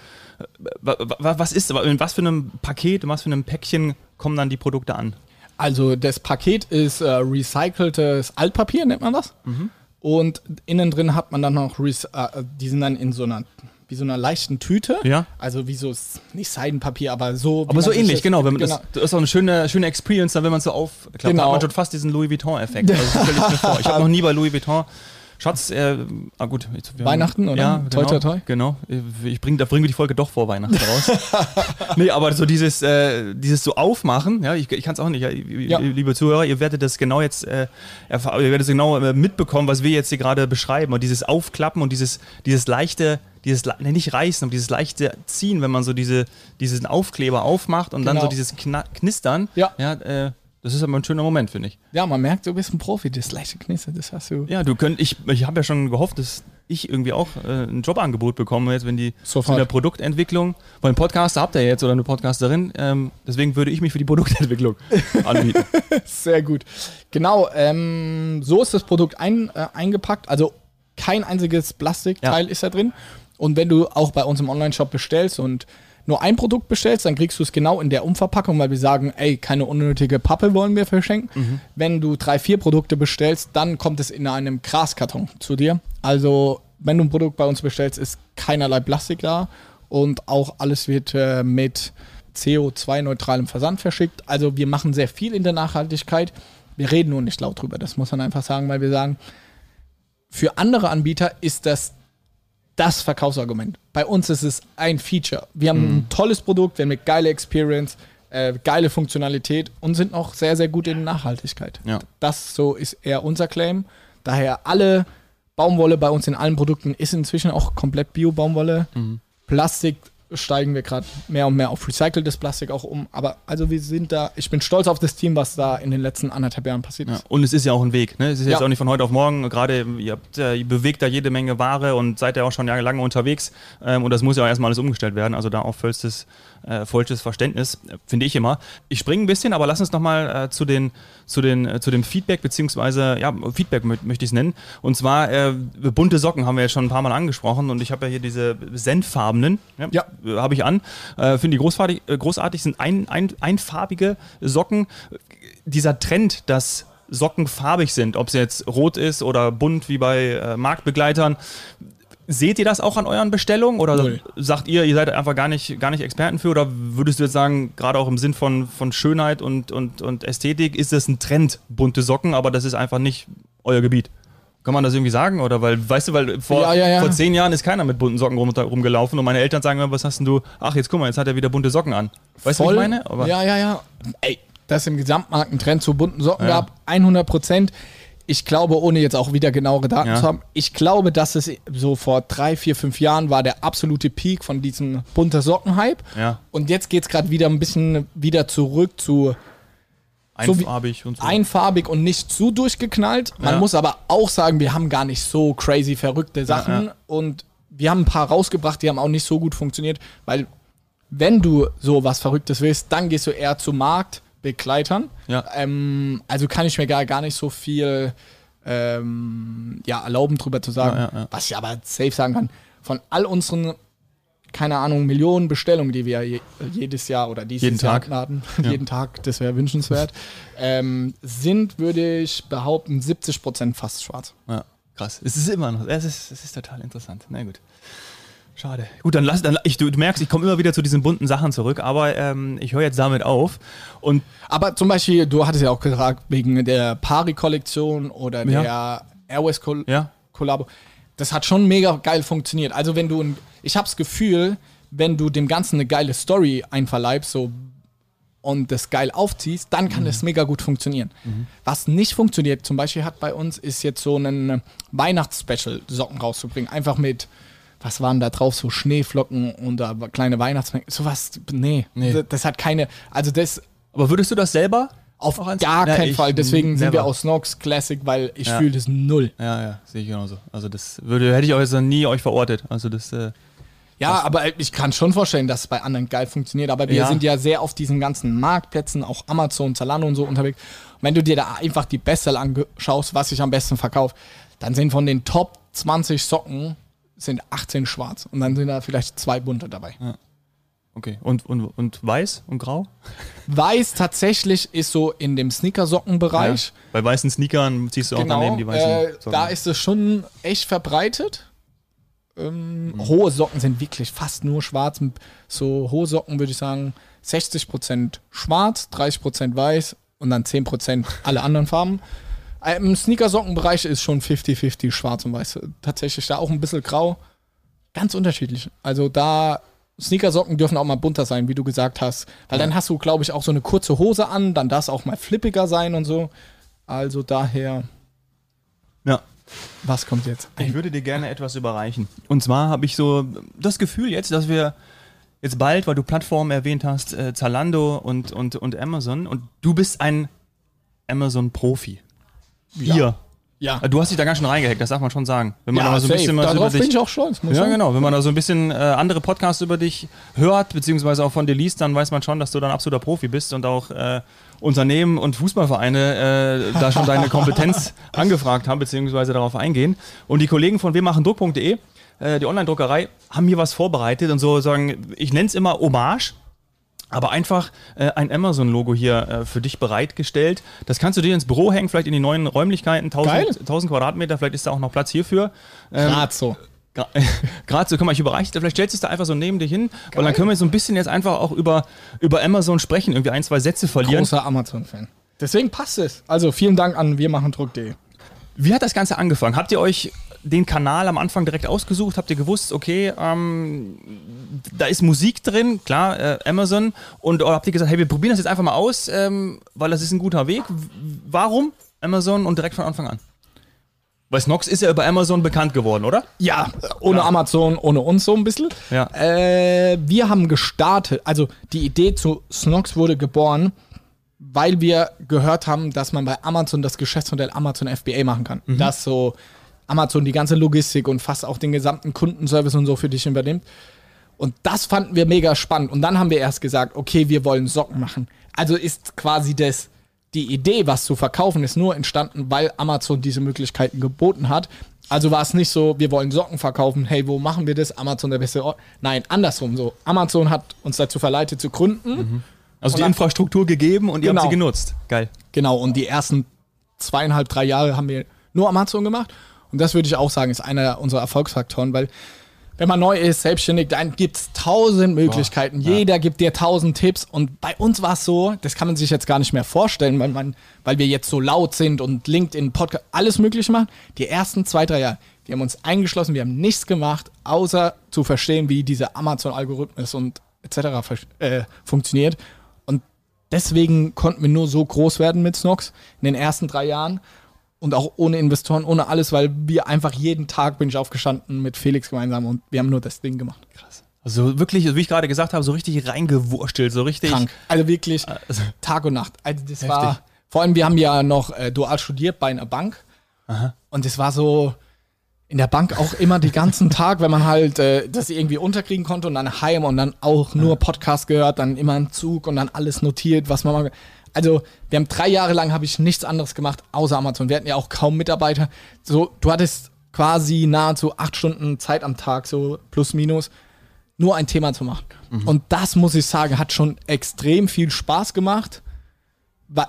[SPEAKER 1] wa- wa- was ist, in was für einem Paket, in was für einem Päckchen kommen dann die Produkte an?
[SPEAKER 2] Also das Paket ist äh, recyceltes Altpapier, nennt man das.
[SPEAKER 1] Mhm.
[SPEAKER 2] Und innen drin hat man dann noch, äh, die sind dann in so einer, wie so einer leichten Tüte.
[SPEAKER 1] Ja.
[SPEAKER 2] Also wie so, nicht Seidenpapier, aber so.
[SPEAKER 1] Aber so ähnlich, genau. Wenn man Das, das ist auch eine schöne, schöne Experience, dann, wenn man es so aufklappt,
[SPEAKER 2] Genau.
[SPEAKER 1] hat man schon fast diesen Louis Vuitton-Effekt. Also, ich habe noch nie bei Louis Vuitton. Schatz, äh, ah gut. Jetzt,
[SPEAKER 2] Weihnachten, oder?
[SPEAKER 1] Ja,
[SPEAKER 2] Toi,
[SPEAKER 1] genau,
[SPEAKER 2] toi, toi.
[SPEAKER 1] Genau. Ich bring, da bringen wir die Folge doch vor Weihnachten raus. nee, aber so dieses, äh, dieses so aufmachen, ja, ich, ich kann es auch nicht. Ja,
[SPEAKER 2] Ja.
[SPEAKER 1] Liebe Zuhörer, ihr werdet das genau jetzt, äh, ihr werdet es genau äh, mitbekommen, was wir jetzt hier gerade beschreiben. Und dieses Aufklappen und dieses, dieses leichte, dieses, nee, nicht reißen, aber dieses leichte Ziehen, wenn man so diese, diesen Aufkleber aufmacht und dann
[SPEAKER 2] Genau.
[SPEAKER 1] so dieses Kna Knistern.
[SPEAKER 2] Ja.
[SPEAKER 1] ja äh, das ist aber ein schöner Moment, finde ich.
[SPEAKER 2] Ja, man merkt, du bist ein Profi, das leichte Knistern, das hast du.
[SPEAKER 1] Ja, du könnt, ich, ich habe ja schon gehofft, dass ich irgendwie auch äh, ein Jobangebot bekomme, jetzt wenn die
[SPEAKER 2] Sofort.
[SPEAKER 1] zu der Produktentwicklung, weil einen Podcaster habt ihr jetzt oder eine Podcasterin, ähm, deswegen würde ich mich für die Produktentwicklung anbieten.
[SPEAKER 2] Sehr gut. Genau, ähm, so ist das Produkt ein, äh, eingepackt. Also kein einziges Plastikteil
[SPEAKER 1] Ja.
[SPEAKER 2] ist da drin. Und wenn du auch bei uns im Online-Shop bestellst und nur ein Produkt bestellst, dann kriegst du es genau in der Umverpackung, weil wir sagen, ey, keine unnötige Pappe wollen wir verschenken. Wenn du drei, vier Produkte bestellst, dann kommt es in einem Graskarton zu dir. Also, wenn du ein Produkt bei uns bestellst, ist keinerlei Plastik da und auch alles wird äh, mit CO2-neutralem Versand verschickt. Also, wir machen sehr viel in der Nachhaltigkeit. Wir reden nur nicht laut drüber. Das muss man einfach sagen, weil wir sagen, für andere Anbieter ist das das Verkaufsargument. Bei uns ist es ein Feature. Wir haben ein tolles Produkt, wir haben eine geile Experience, äh, geile Funktionalität und sind auch sehr, sehr gut in Nachhaltigkeit.
[SPEAKER 1] Ja.
[SPEAKER 2] Das so ist eher unser Claim. Daher alle Baumwolle bei uns in allen Produkten ist inzwischen auch komplett Bio-Baumwolle. Plastik steigen wir gerade mehr und mehr auf recyceltes Plastik auch um. Aber also wir sind da, ich bin stolz auf das Team, was da in den letzten anderthalb Jahren passiert
[SPEAKER 1] Ja,
[SPEAKER 2] ist.
[SPEAKER 1] und es ist ja auch ein Weg. Ne? Es ist jetzt
[SPEAKER 2] Ja.
[SPEAKER 1] auch nicht von heute auf morgen. Gerade ihr, habt, ja- ihr bewegt da jede Menge Ware und seid ja auch schon jahrelang unterwegs. Ähm, und das muss ja auch erstmal alles umgestellt werden. Also da auch vollstes, äh, vollstes Verständnis, finde ich immer. Ich springe ein bisschen, aber lass uns nochmal äh, zu, den, zu, den, äh, zu dem Feedback, beziehungsweise, ja, Feedback mö möchte ich es nennen. Und zwar äh, bunte Socken haben wir ja schon ein paar Mal angesprochen. Und ich habe ja hier diese senffarbenen,
[SPEAKER 2] Ja.
[SPEAKER 1] äh, habe ich an. Äh, Finde die großartig, äh, großartig, sind ein, ein, einfarbige Socken. Dieser Trend, dass Socken farbig sind, ob es jetzt rot ist oder bunt wie bei äh, Marktbegleitern, Seht ihr das auch an euren Bestellungen oder
[SPEAKER 2] Null.
[SPEAKER 1] sagt ihr, ihr seid einfach gar nicht, gar nicht Experten für oder würdest du jetzt sagen, gerade auch im Sinn von, von Schönheit und, und, und Ästhetik, ist das ein Trend, bunte Socken, aber das ist einfach nicht euer Gebiet? Kann man das irgendwie sagen? Oder weil, weißt du, weil vor,
[SPEAKER 2] Ja, ja, ja.
[SPEAKER 1] vor zehn Jahren ist keiner mit bunten Socken rum, rumgelaufen und meine Eltern sagen immer, was hast denn du? Ach, jetzt guck mal, jetzt hat er wieder bunte Socken an. Weißt du, was ich meine? Aber
[SPEAKER 2] ja, ja, ja. Ey, dass im Gesamtmarkt ein Trend zu bunten Socken gab, 100 Prozent. Ich glaube, ohne jetzt auch wieder genauere Daten zu haben, ich glaube, dass es so vor drei, vier, fünf Jahren war der absolute Peak von diesem bunter Socken-Hype.
[SPEAKER 1] Ja.
[SPEAKER 2] Und jetzt geht es gerade wieder ein bisschen wieder zurück zu So
[SPEAKER 1] einfarbig und so.
[SPEAKER 2] einfarbig und nicht zu durchgeknallt. Man
[SPEAKER 1] Ja.
[SPEAKER 2] muss aber auch sagen, wir haben gar nicht so crazy verrückte Sachen
[SPEAKER 1] ja.
[SPEAKER 2] und wir haben ein paar rausgebracht, die haben auch nicht so gut funktioniert, weil wenn du so was Verrücktes willst, dann gehst du eher zu Marktbegleitern.
[SPEAKER 1] Ja.
[SPEAKER 2] Ähm, also kann ich mir gar, gar nicht so viel ähm, ja, erlauben, drüber zu sagen.
[SPEAKER 1] Ja, ja.
[SPEAKER 2] Was ich aber safe sagen kann, von all unseren keine Ahnung, Millionen Bestellungen, die wir je, jedes Jahr oder dieses
[SPEAKER 1] Jeden
[SPEAKER 2] Jahr
[SPEAKER 1] Tag.
[SPEAKER 2] hatten,
[SPEAKER 1] Ja.
[SPEAKER 2] jeden Tag, das wäre wünschenswert, ähm, sind, würde ich behaupten, 70 Prozent fast schwarz.
[SPEAKER 1] Ja, krass. Es ist immer noch, es ist, es ist total interessant. Na gut. Schade. Gut, dann lass, dann, ich, du, du merkst, ich komme immer wieder zu diesen bunten Sachen zurück, aber ähm, ich höre jetzt damit auf. Und
[SPEAKER 2] Aber zum Beispiel, du hattest ja auch gefragt, wegen der Pari-Kollektion oder
[SPEAKER 1] Ja.
[SPEAKER 2] der Airways-Kollabo.
[SPEAKER 1] ja,
[SPEAKER 2] Das hat schon mega geil funktioniert. Also wenn du, ein- ich habe das Gefühl, wenn du dem Ganzen eine geile Story einverleibst so, und das geil aufziehst, dann kann das mega gut funktionieren. Was nicht funktioniert, zum Beispiel hat bei uns, ist jetzt so ein Weihnachtsspecial Socken rauszubringen. Einfach mit, was waren da drauf, so Schneeflocken und da kleine Weihnachtsmänner. Sowas, nee,
[SPEAKER 1] Nee.
[SPEAKER 2] Das, das hat keine, also das
[SPEAKER 1] aber würdest du das selber?
[SPEAKER 2] auf
[SPEAKER 1] Auch
[SPEAKER 2] gar
[SPEAKER 1] Ja,
[SPEAKER 2] keinen Fall. Deswegen sind wir aus Snox Classic, weil ich
[SPEAKER 1] Ja.
[SPEAKER 2] fühle das null.
[SPEAKER 1] Ja, ja, sehe ich genauso. Also das würde, hätte ich euch so nie euch verortet. Also das, äh,
[SPEAKER 2] Ja, aber ich kann schon vorstellen, dass es bei anderen geil funktioniert. Aber wir
[SPEAKER 1] Ja.
[SPEAKER 2] sind ja sehr auf diesen ganzen Marktplätzen, auch Amazon, Zalando und so unterwegs. Und wenn du dir da einfach die Bestseller anschaust, was sich am besten verkauft, dann sind von den Top 20 Socken sind 18 schwarz. Und dann sind da vielleicht zwei bunte dabei.
[SPEAKER 1] okay. Und, und, und weiß und grau?
[SPEAKER 2] Weiß tatsächlich ist so in dem Sneakersockenbereich.
[SPEAKER 1] Ja. Bei weißen Sneakern ziehst du auch
[SPEAKER 2] Genau,
[SPEAKER 1] daneben die weißen
[SPEAKER 2] äh,
[SPEAKER 1] Socken.
[SPEAKER 2] da ist es schon echt verbreitet. Ähm, Hohe Socken sind wirklich fast nur schwarz. So hohe Socken würde ich sagen 60% schwarz, 30% weiß und dann 10% alle anderen Farben. Äh, Im Sneakersockenbereich ist schon 50-50 schwarz und weiß. Tatsächlich da auch ein bisschen grau. Ganz unterschiedlich. Also da Sneakersocken dürfen auch mal bunter sein, wie du gesagt hast. Weil dann hast du, glaube ich, auch so eine kurze Hose an, dann darf es auch mal flippiger sein und so. Also daher,
[SPEAKER 1] ja.
[SPEAKER 2] Was kommt jetzt?
[SPEAKER 1] Ich würde dir gerne etwas überreichen. Und zwar habe ich so das Gefühl jetzt, dass wir jetzt bald, weil du Plattformen erwähnt hast, äh, Zalando und, und, und Amazon, und du bist ein Amazon-Profi.
[SPEAKER 2] Ja.
[SPEAKER 1] Ihr.
[SPEAKER 2] Ja,
[SPEAKER 1] Du hast dich da ganz schön reingehackt, das darf man schon sagen. Wenn man
[SPEAKER 2] ja
[SPEAKER 1] da so ein bisschen was über
[SPEAKER 2] Darauf bin
[SPEAKER 1] dich.
[SPEAKER 2] ich auch stolz.
[SPEAKER 1] Ja,
[SPEAKER 2] sagen.
[SPEAKER 1] genau. Wenn man da so ein bisschen äh, andere Podcasts über dich hört, beziehungsweise auch von dir liest, dann weiß man schon, dass du dann absoluter Profi bist und auch äh, Unternehmen und Fußballvereine äh, da schon deine Kompetenz angefragt haben, beziehungsweise darauf eingehen. Und die Kollegen von wemachendruck.de, äh, die Online-Druckerei, haben hier was vorbereitet und so sagen, ich nenne es immer Hommage. Aber einfach äh, ein Amazon-Logo hier äh, für dich bereitgestellt. Das kannst du dir ins Büro hängen, vielleicht in die neuen Räumlichkeiten, 1000,
[SPEAKER 2] Geil.
[SPEAKER 1] 1000 Quadratmeter, vielleicht ist da auch noch Platz hierfür. Ähm,
[SPEAKER 2] Grad so.
[SPEAKER 1] Gerade so, guck mal, ich überreiche dir, vielleicht stellst du es da einfach so neben dir hin, weil dann können wir so ein bisschen jetzt einfach auch über, über Amazon sprechen, irgendwie ein, zwei Sätze verlieren.
[SPEAKER 2] Großer Amazon-Fan. Deswegen passt es. Also vielen Dank an wirmachendruck.de.
[SPEAKER 1] Wie hat das Ganze angefangen? Habt ihr euch den Kanal am Anfang direkt ausgesucht? Habt ihr gewusst, okay, ähm, da ist Musik drin, klar, äh, Amazon, und oder habt ihr gesagt, hey, wir probieren das jetzt einfach mal aus, ähm, weil das ist ein guter Weg. Warum Amazon und direkt von Anfang an? Weil Snox ist ja über Amazon bekannt geworden, oder?
[SPEAKER 2] Ja, ohne
[SPEAKER 1] Ja.
[SPEAKER 2] Amazon, ohne uns so ein bisschen.
[SPEAKER 1] Ja.
[SPEAKER 2] Äh, wir haben gestartet, also die Idee zu Snox wurde geboren, weil wir gehört haben, dass man bei Amazon das Geschäftsmodell Amazon FBA machen kann. Dass so Amazon die ganze Logistik und fast auch den gesamten Kundenservice und so für dich übernimmt. Und das fanden wir mega spannend. Und dann haben wir erst gesagt, okay, wir wollen Socken machen. Also ist quasi das, die Idee, was zu verkaufen, ist nur entstanden, weil Amazon diese Möglichkeiten geboten hat. Also war es nicht so, wir wollen Socken verkaufen, hey, wo machen wir das? Amazon der beste Ort. Nein, andersrum so. Amazon hat uns dazu verleitet zu gründen.
[SPEAKER 1] Also
[SPEAKER 2] Und
[SPEAKER 1] die Infrastruktur gegeben und ihr
[SPEAKER 2] Genau.
[SPEAKER 1] habt sie genutzt. Geil.
[SPEAKER 2] Genau, und die ersten zweieinhalb, drei Jahre haben wir nur Amazon gemacht. Und das würde ich auch sagen, ist einer unserer Erfolgsfaktoren, weil wenn man neu ist, selbstständig, dann gibt es tausend Möglichkeiten.
[SPEAKER 1] ja.
[SPEAKER 2] Jeder gibt dir tausend Tipps. Und bei uns war es so, das kann man sich jetzt gar nicht mehr vorstellen, weil, man, weil wir jetzt so laut sind und LinkedIn, Podcast, alles Mögliche machen. Die ersten zwei, drei Jahre, wir haben uns eingeschlossen, wir haben nichts gemacht, außer zu verstehen, wie dieser Amazon-Algorithmus und etc. Äh, funktioniert. Und deswegen konnten wir nur so groß werden mit Snox in den ersten drei Jahren. Und auch ohne Investoren, ohne alles, weil wir einfach jeden Tag bin ich aufgestanden mit Felix gemeinsam und wir haben nur das Ding gemacht.
[SPEAKER 1] Krass. Also wirklich, wie ich gerade gesagt habe, so richtig reingewurstelt, so richtig.
[SPEAKER 2] Krank. Also wirklich
[SPEAKER 1] Also,
[SPEAKER 2] Tag und Nacht. Also das
[SPEAKER 1] Heftig.
[SPEAKER 2] war, vor allem wir haben ja noch äh, dual studiert bei einer Bank. Und es war so in der Bank auch immer den ganzen Tag, wenn man halt äh, das irgendwie unterkriegen konnte und dann heim und dann auch nur Podcast gehört, dann immer einen Zug und dann alles notiert, was man mal. Also, wir haben drei Jahre lang habe ich nichts anderes gemacht, außer Amazon. Wir hatten ja auch kaum Mitarbeiter. So, du hattest quasi nahezu acht Stunden Zeit am Tag, so plus minus. nur ein Thema zu machen. Und das muss ich sagen, hat schon extrem viel Spaß gemacht. Weil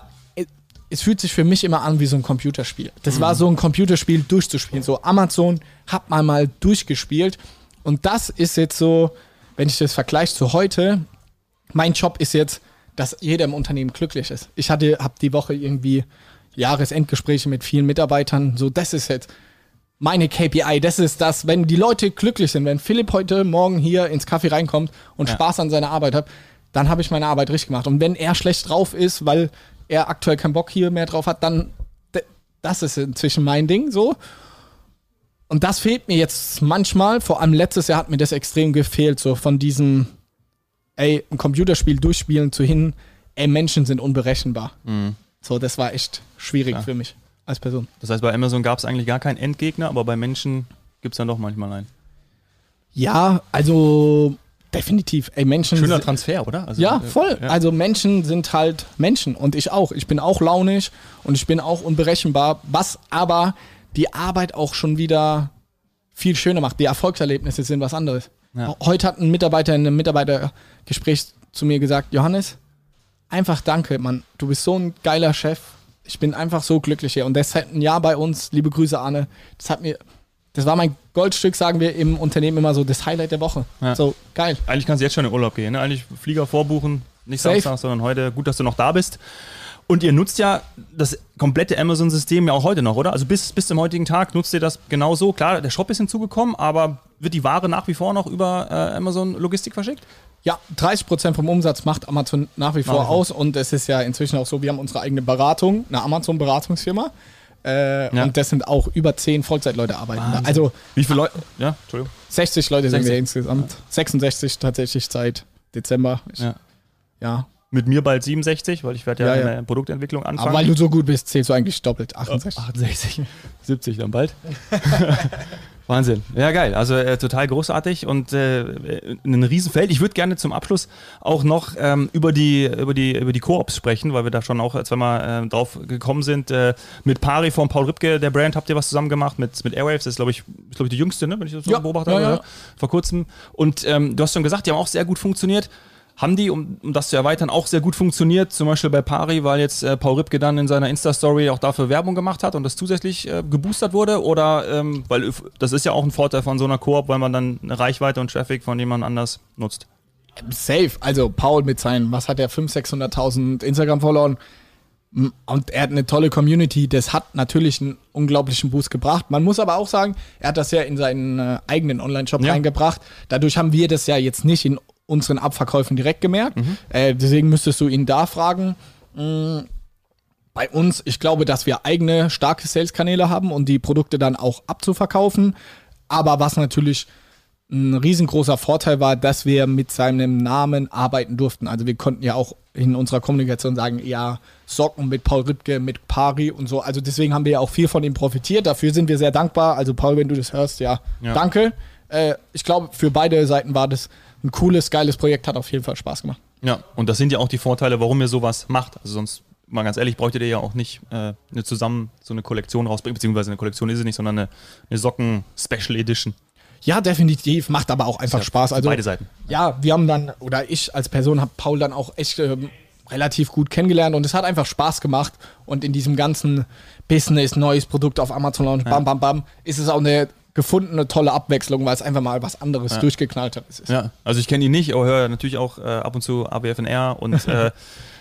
[SPEAKER 2] es fühlt sich für mich immer an wie so ein Computerspiel. Das war so ein Computerspiel durchzuspielen. So Amazon hat man mal durchgespielt. Und das ist jetzt so, wenn ich das vergleiche zu heute, mein Job ist jetzt, dass jeder im Unternehmen glücklich ist. Ich hatte, habe die Woche irgendwie Jahresendgespräche mit vielen Mitarbeitern. So, das ist jetzt meine KPI. Das ist das, wenn die Leute glücklich sind, wenn Philipp heute Morgen hier ins Café reinkommt und
[SPEAKER 1] Ja.
[SPEAKER 2] Spaß an seiner Arbeit hat, dann habe ich meine Arbeit richtig gemacht. Und wenn er schlecht drauf ist, weil er aktuell keinen Bock hier mehr drauf hat, dann das ist inzwischen mein Ding so. Und das fehlt mir jetzt manchmal, vor allem letztes Jahr hat mir das extrem gefehlt, so von diesem, ey, ein Computerspiel durchspielen zu hin, ey, Menschen sind unberechenbar. So, das war echt schwierig
[SPEAKER 1] Klar.
[SPEAKER 2] für mich als Person.
[SPEAKER 1] Das heißt, bei Amazon gab es eigentlich gar keinen Endgegner, aber bei Menschen gibt es dann doch manchmal einen.
[SPEAKER 2] Ja, also definitiv, ey, Menschen.
[SPEAKER 1] Schöner Transfer, oder? Also,
[SPEAKER 2] Ja,
[SPEAKER 1] äh,
[SPEAKER 2] voll.
[SPEAKER 1] ja.
[SPEAKER 2] Also Menschen sind halt Menschen und ich auch. Ich bin auch launig und ich bin auch unberechenbar, was aber die Arbeit auch schon wieder viel schöner macht. Die Erfolgserlebnisse sind was anderes.
[SPEAKER 1] Ja.
[SPEAKER 2] Heute hat ein Mitarbeiter in einem Mitarbeitergespräch zu mir gesagt, Johannes, einfach danke, Mann. Du bist so ein geiler Chef. Ich bin einfach so glücklich hier. Und das hat ein Jahr bei uns, liebe Grüße, Arne. Das hat mir, das war mein Goldstück, sagen wir im Unternehmen immer so, das Highlight der Woche.
[SPEAKER 1] Ja.
[SPEAKER 2] So, geil.
[SPEAKER 1] Eigentlich kannst du jetzt schon in Urlaub gehen. Ne? Eigentlich Flieger vorbuchen, nicht
[SPEAKER 2] Safe.
[SPEAKER 1] Samstag, sondern heute. Gut, dass du noch da bist. Und ihr nutzt ja das komplette Amazon-System ja auch heute noch, oder? Also bis, bis zum heutigen Tag nutzt ihr das genauso. Klar, der Shop ist hinzugekommen, aber wird die Ware nach wie vor noch über äh, Amazon Logistik verschickt?
[SPEAKER 2] Ja, 30% vom Umsatz macht Amazon nach wie vor
[SPEAKER 1] vor.
[SPEAKER 2] aus und es ist ja inzwischen auch so, wir haben unsere eigene Beratung, eine Amazon-Beratungsfirma. Äh,
[SPEAKER 1] Ja.
[SPEAKER 2] Und das sind auch über 10 Vollzeitleute arbeiten da.
[SPEAKER 1] Wahnsinn.
[SPEAKER 2] Also
[SPEAKER 1] Wie viele Leute? Ja, Entschuldigung.
[SPEAKER 2] 60 Leute sind
[SPEAKER 1] 60.
[SPEAKER 2] wir insgesamt. 66 tatsächlich seit Dezember. Ich,
[SPEAKER 1] Ja.
[SPEAKER 2] ja.
[SPEAKER 1] Mit mir bald 67, weil ich werde ja,
[SPEAKER 2] Ja, ja.
[SPEAKER 1] in der Produktentwicklung anfangen.
[SPEAKER 2] Aber weil du so gut bist, zählst du eigentlich doppelt. 68.
[SPEAKER 1] 68, 70 dann bald. Wahnsinn. Ja, geil. Also äh, total großartig und äh, ein Riesenfeld. Ich würde gerne zum Abschluss auch noch ähm, über die über die über die Koops sprechen, weil wir da schon auch zweimal äh, drauf gekommen sind. Äh, mit Pari von Paul Ripke, der Brand, habt ihr was zusammen gemacht mit, mit Airwaves. Das ist, glaube ich, ist, glaub ich, die jüngste, ne? wenn ich das so
[SPEAKER 2] Ja,
[SPEAKER 1] beobachtet
[SPEAKER 2] ja,
[SPEAKER 1] habe.
[SPEAKER 2] ja.
[SPEAKER 1] Vor kurzem. Und ähm, du hast schon gesagt, die haben auch sehr gut funktioniert. Haben die, um, um das zu erweitern, auch sehr gut funktioniert, zum Beispiel bei Pari, weil jetzt äh, Paul Ripke dann in seiner Insta-Story auch dafür Werbung gemacht hat und das zusätzlich äh, geboostert wurde? Oder, ähm, weil das ist ja auch ein Vorteil von so einer Koop, weil man dann eine Reichweite und Traffic von jemand anders nutzt.
[SPEAKER 2] Safe. Also Paul mit seinen, was hat er, 500.000, 600.000 Instagram-Followern. Und er hat eine tolle Community. Das hat natürlich einen unglaublichen Boost gebracht. Man muss aber auch sagen, er hat das ja in seinen äh, eigenen Online-Shop
[SPEAKER 1] Ja.
[SPEAKER 2] reingebracht. Dadurch haben wir das ja jetzt nicht in unseren Abverkäufen direkt gemerkt.
[SPEAKER 1] Mhm.
[SPEAKER 2] Äh, deswegen müsstest du ihn da fragen. Mm, Bei uns, ich glaube, dass wir eigene starke Sales-Kanäle haben und die Produkte dann auch abzuverkaufen. Aber was natürlich ein riesengroßer Vorteil war, dass wir mit seinem Namen arbeiten durften. Also wir konnten ja auch in unserer Kommunikation sagen, ja, Socken mit Paul Ripke, mit Pari und so. Also deswegen haben wir ja auch viel von ihm profitiert. Dafür sind wir sehr dankbar. Also Paul, wenn du das hörst, ja,
[SPEAKER 1] Ja.
[SPEAKER 2] danke. Äh, ich glaube, für beide Seiten war das ein cooles, geiles Projekt, hat auf jeden Fall Spaß gemacht.
[SPEAKER 1] Ja, und das sind ja auch die Vorteile, warum ihr sowas macht. Also sonst, mal ganz ehrlich, bräuchtet ihr ja auch nicht äh, eine zusammen so eine Kollektion rausbringen, beziehungsweise eine Kollektion ist es nicht, sondern eine, eine Socken-Special Edition.
[SPEAKER 2] Ja, definitiv, macht aber auch einfach
[SPEAKER 1] Ja,
[SPEAKER 2] Spaß. Also
[SPEAKER 1] beide Seiten.
[SPEAKER 2] ja, wir haben dann, oder ich als Person habe Paul dann auch echt ähm, relativ gut kennengelernt und es hat einfach Spaß gemacht. Und in diesem ganzen Business, neues Produkt auf Amazon Launch, bam, bam, bam, ist es auch eine gefundene tolle Abwechslung, weil es einfach mal was anderes durchgeknallt hat.
[SPEAKER 1] Ja, also ich kenne ihn nicht, aber höre natürlich auch äh, ab und zu ABFNR und äh,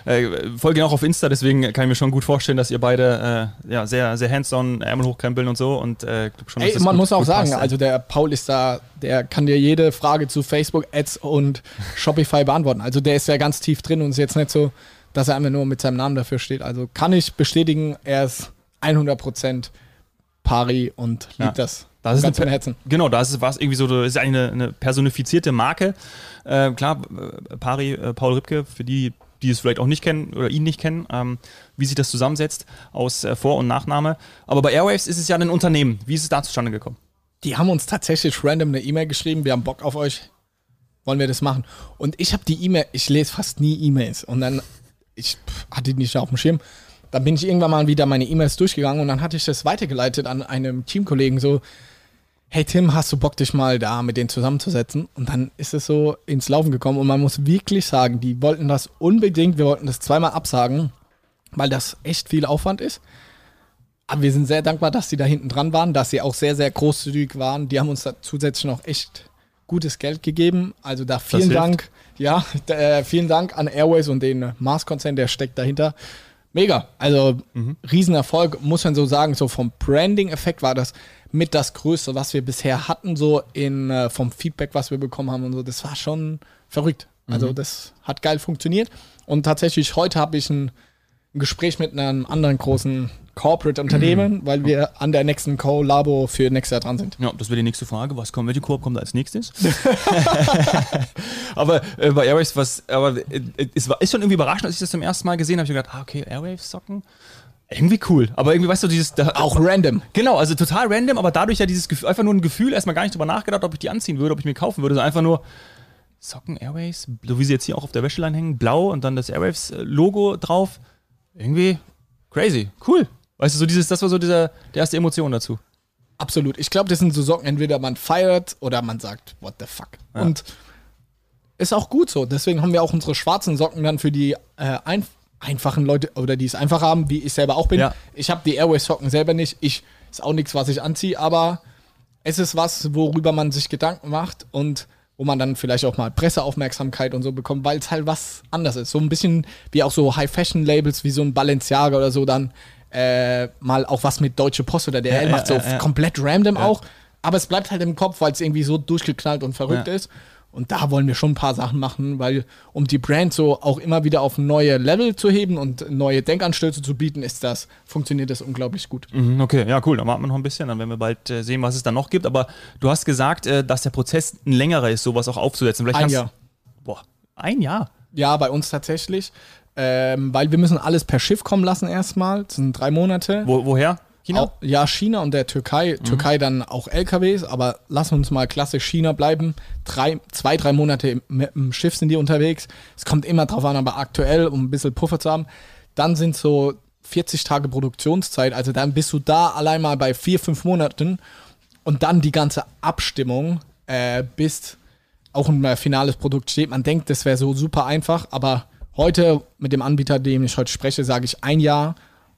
[SPEAKER 1] äh, folge ihn auch auf Insta, deswegen kann ich mir schon gut vorstellen, dass ihr beide äh, ja, sehr, sehr hands-on Ärmel hochkrempeln und so und äh, schon,
[SPEAKER 2] Ey, man
[SPEAKER 1] gut-
[SPEAKER 2] muss auch sagen,
[SPEAKER 1] passt,
[SPEAKER 2] also der Paul ist da, der kann dir jede Frage zu Facebook, Ads und Shopify beantworten. Also der ist ja ganz tief drin und ist jetzt nicht so, dass er einfach nur mit seinem Namen dafür steht. Also kann ich bestätigen, er ist 100% pari und liebt
[SPEAKER 1] Ja.
[SPEAKER 2] das.
[SPEAKER 1] Das ist
[SPEAKER 2] ganz
[SPEAKER 1] eine
[SPEAKER 2] Herzen.
[SPEAKER 1] Genau, da ist es was irgendwie so, das ist eine, eine personifizierte Marke. Äh, klar, äh, Pari, äh, Paul Ripke, für die, die es vielleicht auch nicht kennen oder ihn nicht kennen, ähm, wie sich das zusammensetzt aus äh, Vor- und Nachname. Aber bei Airwaves ist es ja ein Unternehmen. Wie ist es da zustande gekommen?
[SPEAKER 2] Die haben uns tatsächlich random eine E-Mail geschrieben, wir haben Bock auf euch, wollen wir das machen? Und ich habe die E-Mail, ich lese fast nie E-Mails und dann, ich pff, hatte die nicht auf dem Schirm. Dann bin ich irgendwann mal wieder meine E-Mails durchgegangen und dann hatte ich das weitergeleitet an einem Teamkollegen so, hey Tim, hast du Bock, dich mal da mit denen zusammenzusetzen? Und dann ist es so ins Laufen gekommen und man muss wirklich sagen, die wollten das unbedingt, wir wollten das zweimal absagen, weil das echt viel Aufwand ist. Aber wir sind sehr dankbar, dass sie da hinten dran waren, dass sie auch sehr, sehr großzügig waren. Die haben uns da zusätzlich noch echt gutes Geld gegeben. Also da vielen. Dank. Ja, äh, vielen Dank an Airways und den Mars-Konzern, der steckt dahinter. Mega. Also Riesenerfolg, muss man so sagen. So vom Branding-Effekt war das mit das Größte, was wir bisher hatten, so in, äh, vom Feedback, was wir bekommen haben und so. Das war schon verrückt. Also das hat geil funktioniert. Und tatsächlich heute habe ich ein, ein Gespräch mit einem anderen großen Corporate-Unternehmen, weil wir an der nächsten Collabo für nächstes Jahr dran sind.
[SPEAKER 1] Ja, das wäre die nächste Frage. Was kommt, welche Koop kommt als nächstes? aber äh, bei Airwaves, was, aber äh, es war, ist schon irgendwie überraschend, als ich das zum ersten Mal gesehen habe. Ich habe gedacht, ah, okay, Airwaves-Socken. Irgendwie cool. Aber irgendwie, weißt du, dieses. Da,
[SPEAKER 2] Auch random.
[SPEAKER 1] Genau, also total random, aber dadurch ja dieses Gefühl, einfach nur ein Gefühl, erstmal gar nicht drüber nachgedacht, ob ich die anziehen würde, ob ich mir kaufen würde, sondern einfach nur Socken Airwaves, so wie sie jetzt hier auch auf der Wäscheleine hängen, blau und dann das Airwaves-Logo drauf. Irgendwie crazy, cool. Weißt du, so dieses, das war so dieser, die erste Emotion dazu.
[SPEAKER 2] Absolut. Ich glaube, das sind so Socken, entweder man feiert oder man sagt, what the fuck. Und ist auch gut so. Deswegen haben wir auch unsere schwarzen Socken dann für die äh, ein, einfachen Leute oder die es einfach haben, wie ich selber auch bin.
[SPEAKER 1] Ja.
[SPEAKER 2] Ich habe die Airways-Socken selber nicht. Ich ist auch nichts, was ich anziehe, aber es ist was, worüber man sich Gedanken macht und wo man dann vielleicht auch mal Presseaufmerksamkeit und so bekommt, weil es halt was anders ist. So ein bisschen wie auch so High-Fashion-Labels wie so ein Balenciaga oder so dann äh, mal auch was mit Deutsche Post oder DRL
[SPEAKER 1] Ja,
[SPEAKER 2] macht, so
[SPEAKER 1] ja,
[SPEAKER 2] komplett random auch. Aber es bleibt halt im Kopf, weil es irgendwie so durchgeknallt und verrückt ist. Und da wollen wir schon ein paar Sachen machen, weil um die Brand so auch immer wieder auf neue Level zu heben und neue Denkanstöße zu bieten, ist das, funktioniert das unglaublich gut.
[SPEAKER 1] Mhm, Okay, ja, cool. Dann warten wir noch ein bisschen, dann werden wir bald äh, sehen, was es dann noch gibt. Aber du hast gesagt, äh, dass der Prozess ein längerer ist, sowas auch aufzusetzen. Vielleicht
[SPEAKER 2] Ein Jahr.
[SPEAKER 1] Boah, ein Jahr.
[SPEAKER 2] Ja, bei uns tatsächlich. Ähm, weil wir müssen alles per Schiff kommen lassen erstmal. Das sind drei Monate.
[SPEAKER 1] Wo, woher? China?
[SPEAKER 2] Au- Ja, China und der Türkei. Türkei dann auch LKWs, aber lass uns mal klassisch China bleiben. Drei, zwei, drei Monate im, mit dem Schiff sind die unterwegs. Es kommt immer drauf an, aber aktuell, um ein bisschen Puffer zu haben. Dann sind so 40 Tage Produktionszeit. Also dann bist du da allein mal bei vier, fünf Monaten und dann die ganze Abstimmung, äh, bis auch ein finales Produkt steht. Man denkt, das wäre so super einfach, aber heute mit dem Anbieter, dem ich heute spreche, sage ich ein Jahr.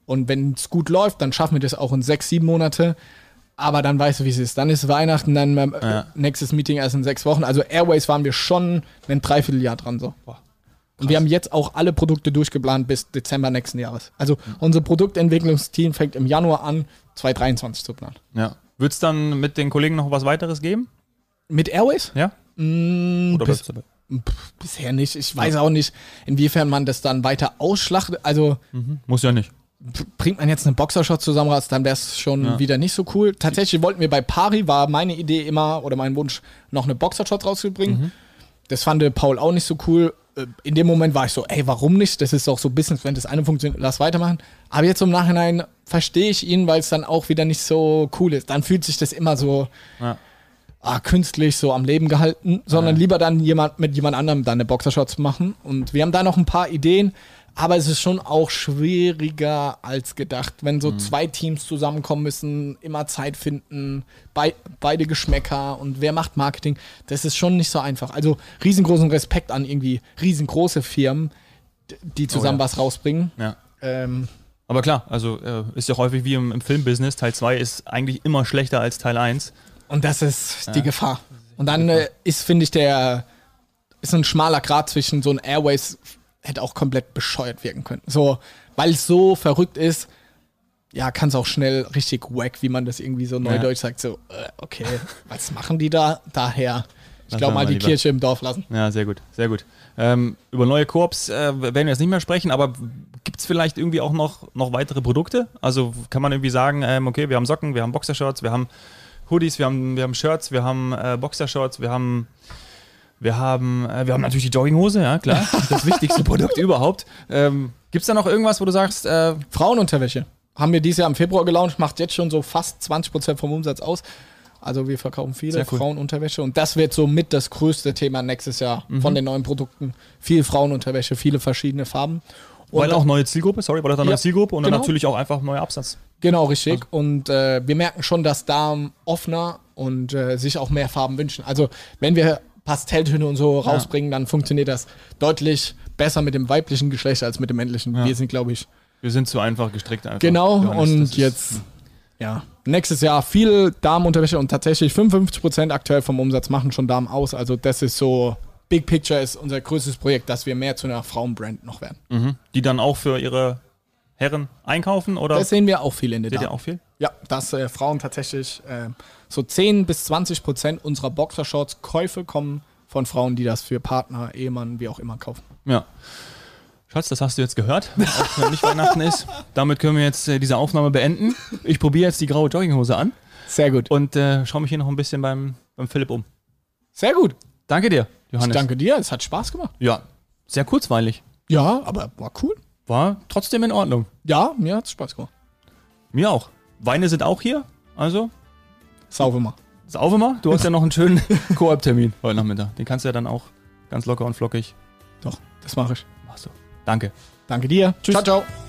[SPEAKER 2] Und wenn es gut läuft, dann schaffen wir das auch in sechs, sieben Monate. Aber dann weißt du, wie es ist. Dann ist Weihnachten, dann ähm,
[SPEAKER 1] Ja.
[SPEAKER 2] nächstes Meeting erst in sechs Wochen. Also Airways waren wir schon ein Dreivierteljahr dran so.
[SPEAKER 1] Boah,
[SPEAKER 2] Und wir haben jetzt auch alle Produkte durchgeplant bis Dezember nächsten Jahres. Also unser Produktentwicklungsteam fängt im Januar an, 2023 zu planen.
[SPEAKER 1] Ja. Wird es dann mit den Kollegen noch was weiteres geben?
[SPEAKER 2] Mit Airways?
[SPEAKER 1] Ja?
[SPEAKER 2] Mm,
[SPEAKER 1] Oder
[SPEAKER 2] bis, bisher nicht. Ich weiß auch nicht, inwiefern man das dann weiter ausschlachtet. Also
[SPEAKER 1] Muss ja nicht.
[SPEAKER 2] Bringt man jetzt einen Boxershot zusammen dann wäre es schon
[SPEAKER 1] Ja.
[SPEAKER 2] wieder nicht so cool. Tatsächlich wollten wir bei Pari, war meine Idee immer oder mein Wunsch, noch eine Boxershot rauszubringen. Das fand Paul auch nicht so cool. Äh, In dem Moment war ich so, ey, warum nicht? Das ist auch so Business, wenn das eine funktioniert, lass weitermachen. Aber jetzt im Nachhinein verstehe ich ihn, weil es dann auch wieder nicht so cool ist. Dann fühlt sich das immer so
[SPEAKER 1] Ja.
[SPEAKER 2] ah, künstlich so am Leben gehalten, sondern lieber dann jemand mit jemand anderem dann eine Boxershots machen. Und wir haben da noch ein paar Ideen, aber es ist schon auch schwieriger als gedacht, wenn so zwei Teams zusammenkommen müssen, immer Zeit finden, bei, beide Geschmäcker und wer macht Marketing. Das ist schon nicht so einfach. Also riesengroßen Respekt an irgendwie riesengroße Firmen, die zusammen
[SPEAKER 1] ja.
[SPEAKER 2] was rausbringen.
[SPEAKER 1] ja.
[SPEAKER 2] Ähm,
[SPEAKER 1] Aber klar, also äh, ist ja häufig wie im, im Filmbusiness, Teil 2 ist eigentlich immer schlechter als Teil 1.
[SPEAKER 2] Und das ist die Gefahr. Und dann äh, ist, finde ich, der ist ein schmaler Grad zwischen so ein Airways hätte auch komplett bescheuert wirken können. So, weil es so verrückt ist, ja, kann es auch schnell richtig wack, wie man das irgendwie so neudeutsch sagt. So, äh, okay, was machen die da? Daher, ich glaube mal die
[SPEAKER 1] lieber.
[SPEAKER 2] Kirche im Dorf lassen.
[SPEAKER 1] Ja, sehr gut, sehr gut. Ähm, über neue Koops äh, werden wir jetzt nicht mehr sprechen, aber gibt es vielleicht irgendwie auch noch, noch weitere Produkte? Also kann man irgendwie sagen, ähm, okay, wir haben Socken, wir haben Boxershorts, wir haben Hoodies, wir haben, wir haben Shirts, wir haben äh, Boxershorts, wir haben wir haben, äh, wir haben natürlich die Jogginghose, ja klar, das wichtigste Produkt überhaupt. Ähm, Gibt es da noch irgendwas, wo du sagst, äh,
[SPEAKER 2] Frauenunterwäsche. Haben wir dieses Jahr im Februar gelauncht, macht jetzt schon so fast 20% vom Umsatz aus. Also wir verkaufen viele
[SPEAKER 1] cool.
[SPEAKER 2] Frauenunterwäsche und das wird so mit das größte Thema nächstes Jahr
[SPEAKER 1] Mhm.
[SPEAKER 2] von den neuen Produkten. Viel Frauenunterwäsche, viele verschiedene Farben. Und
[SPEAKER 1] weil auch neue Zielgruppe, sorry, weil auch eine
[SPEAKER 2] Ja,
[SPEAKER 1] neue Zielgruppe und dann
[SPEAKER 2] genau.
[SPEAKER 1] natürlich auch einfach neuer Absatz.
[SPEAKER 2] Genau, richtig. Und äh, wir merken schon, dass da offener und äh, sich auch mehr Farben wünschen. Also wenn wir Pastelltöne und so rausbringen, dann funktioniert das deutlich besser mit dem weiblichen Geschlecht als mit dem männlichen. Wir sind, glaube ich,
[SPEAKER 1] Wir sind zu einfach gestrickt einfach.
[SPEAKER 2] genau.
[SPEAKER 1] Johannes,
[SPEAKER 2] und
[SPEAKER 1] ist-
[SPEAKER 2] jetzt, ja, nächstes Jahr viel Damenunterwäsche und tatsächlich 55% aktuell vom Umsatz machen schon Damen aus. Also das ist so, Big Picture ist unser größtes Projekt, dass wir mehr zu einer Frauenbrand noch werden.
[SPEAKER 1] Mhm. Die dann auch für ihre Herren einkaufen oder
[SPEAKER 2] Das sehen wir auch viel in der
[SPEAKER 1] seht ihr
[SPEAKER 2] Damen.
[SPEAKER 1] auch viel?
[SPEAKER 2] Ja, dass äh, Frauen tatsächlich äh, so 10 bis 20 Prozent unserer Boxershorts-Käufe kommen von Frauen, die das für Partner, Ehemann, wie auch immer kaufen.
[SPEAKER 1] Ja. Schatz, das hast du jetzt gehört, auch wenn nicht Weihnachten ist. Damit können wir jetzt äh, diese Aufnahme beenden. Ich probiere jetzt die graue Jogginghose an
[SPEAKER 2] Sehr gut.
[SPEAKER 1] und äh, schaue mich hier noch ein bisschen beim, beim Philipp um.
[SPEAKER 2] Sehr gut.
[SPEAKER 1] Danke dir,
[SPEAKER 2] Ich
[SPEAKER 1] Johannes.
[SPEAKER 2] danke dir, es hat Spaß gemacht.
[SPEAKER 1] Ja, sehr kurzweilig.
[SPEAKER 2] Ja, aber war cool.
[SPEAKER 1] War trotzdem in Ordnung.
[SPEAKER 2] Ja, mir hat es Spaß gemacht.
[SPEAKER 1] Mir auch. Weine sind auch hier. Also,
[SPEAKER 2] Sauber mal.
[SPEAKER 1] saufe mal. Du hast ja noch einen schönen Koop-Termin heute Nachmittag. Den kannst du ja dann auch ganz locker und flockig.
[SPEAKER 2] Doch, das mache ich.
[SPEAKER 1] Machst du. Danke.
[SPEAKER 2] Danke dir.
[SPEAKER 1] Tschüss.
[SPEAKER 2] Ciao, ciao.